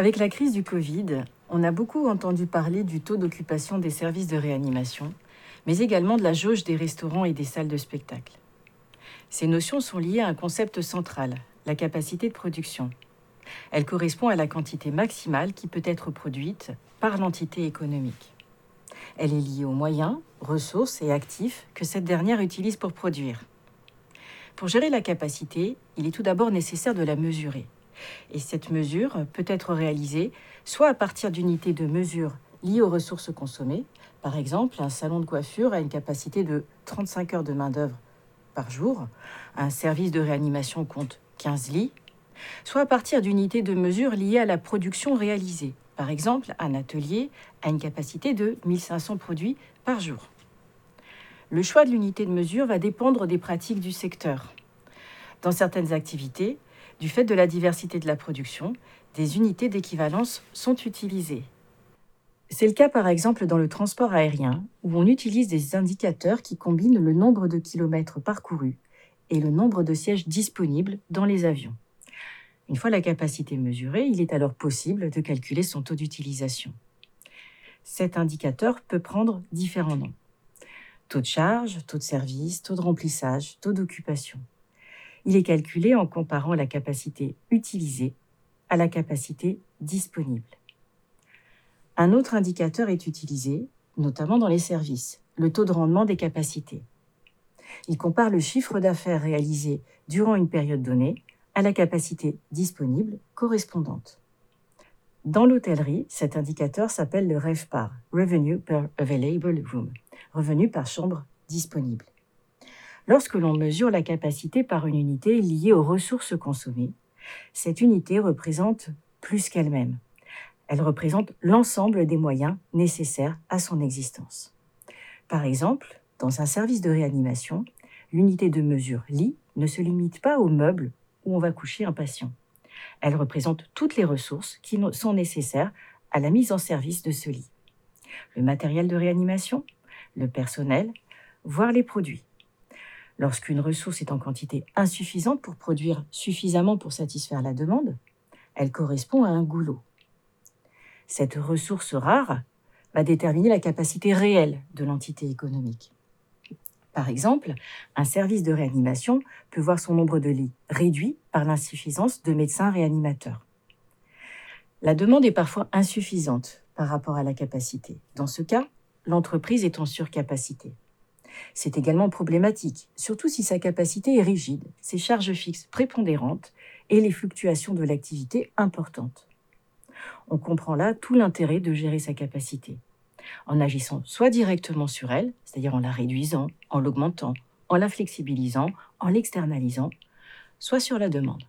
Avec la crise du Covid, on a beaucoup entendu parler du taux d'occupation des services de réanimation, mais également de la jauge des restaurants et des salles de spectacle. Ces notions sont liées à un concept central, la capacité de production. Elle correspond à la quantité maximale qui peut être produite par l'entité économique. Elle est liée aux moyens, ressources et actifs que cette dernière utilise pour produire. Pour gérer la capacité, il est tout d'abord nécessaire de la mesurer. Et cette mesure peut être réalisée soit à partir d'unités de mesure liées aux ressources consommées. Par exemple, un salon de coiffure a une capacité de 35 heures de main-d'œuvre par jour. Un service de réanimation compte 15 lits. Soit à partir d'unités de mesure liées à la production réalisée. Par exemple, un atelier a une capacité de 1500 produits par jour. Le choix de l'unité de mesure va dépendre des pratiques du secteur. Dans certaines activités, du fait de la diversité de la production, des unités d'équivalence sont utilisées. C'est le cas par exemple dans le transport aérien, où on utilise des indicateurs qui combinent le nombre de kilomètres parcourus et le nombre de sièges disponibles dans les avions. Une fois la capacité mesurée, il est alors possible de calculer son taux d'utilisation. Cet indicateur peut prendre différents noms. Taux de charge, taux de service, taux de remplissage, taux d'occupation. Il est calculé en comparant la capacité utilisée à la capacité disponible. Un autre indicateur est utilisé, notamment dans les services, le taux de rendement des capacités. Il compare le chiffre d'affaires réalisé durant une période donnée à la capacité disponible correspondante. Dans l'hôtellerie, cet indicateur s'appelle le REVPAR, Revenue per Available Room, revenu par chambre disponible. Lorsque l'on mesure la capacité par une unité liée aux ressources consommées, cette unité représente plus qu'elle-même. Elle représente l'ensemble des moyens nécessaires à son existence. Par exemple, dans un service de réanimation, l'unité de mesure lit ne se limite pas aux meubles où on va coucher un patient. Elle représente toutes les ressources qui sont nécessaires à la mise en service de ce lit. Le matériel de réanimation, le personnel, voire les produits. Lorsqu'une ressource est en quantité insuffisante pour produire suffisamment pour satisfaire la demande, elle correspond à un goulot. Cette ressource rare va déterminer la capacité réelle de l'entité économique. Par exemple, un service de réanimation peut voir son nombre de lits réduit par l'insuffisance de médecins réanimateurs. La demande est parfois insuffisante par rapport à la capacité. Dans ce cas, l'entreprise est en surcapacité. C'est également problématique, surtout si sa capacité est rigide, ses charges fixes prépondérantes et les fluctuations de l'activité importantes. On comprend là tout l'intérêt de gérer sa capacité en agissant soit directement sur elle, c'est-à-dire en la réduisant, en l'augmentant, en la flexibilisant, en l'externalisant, soit sur la demande.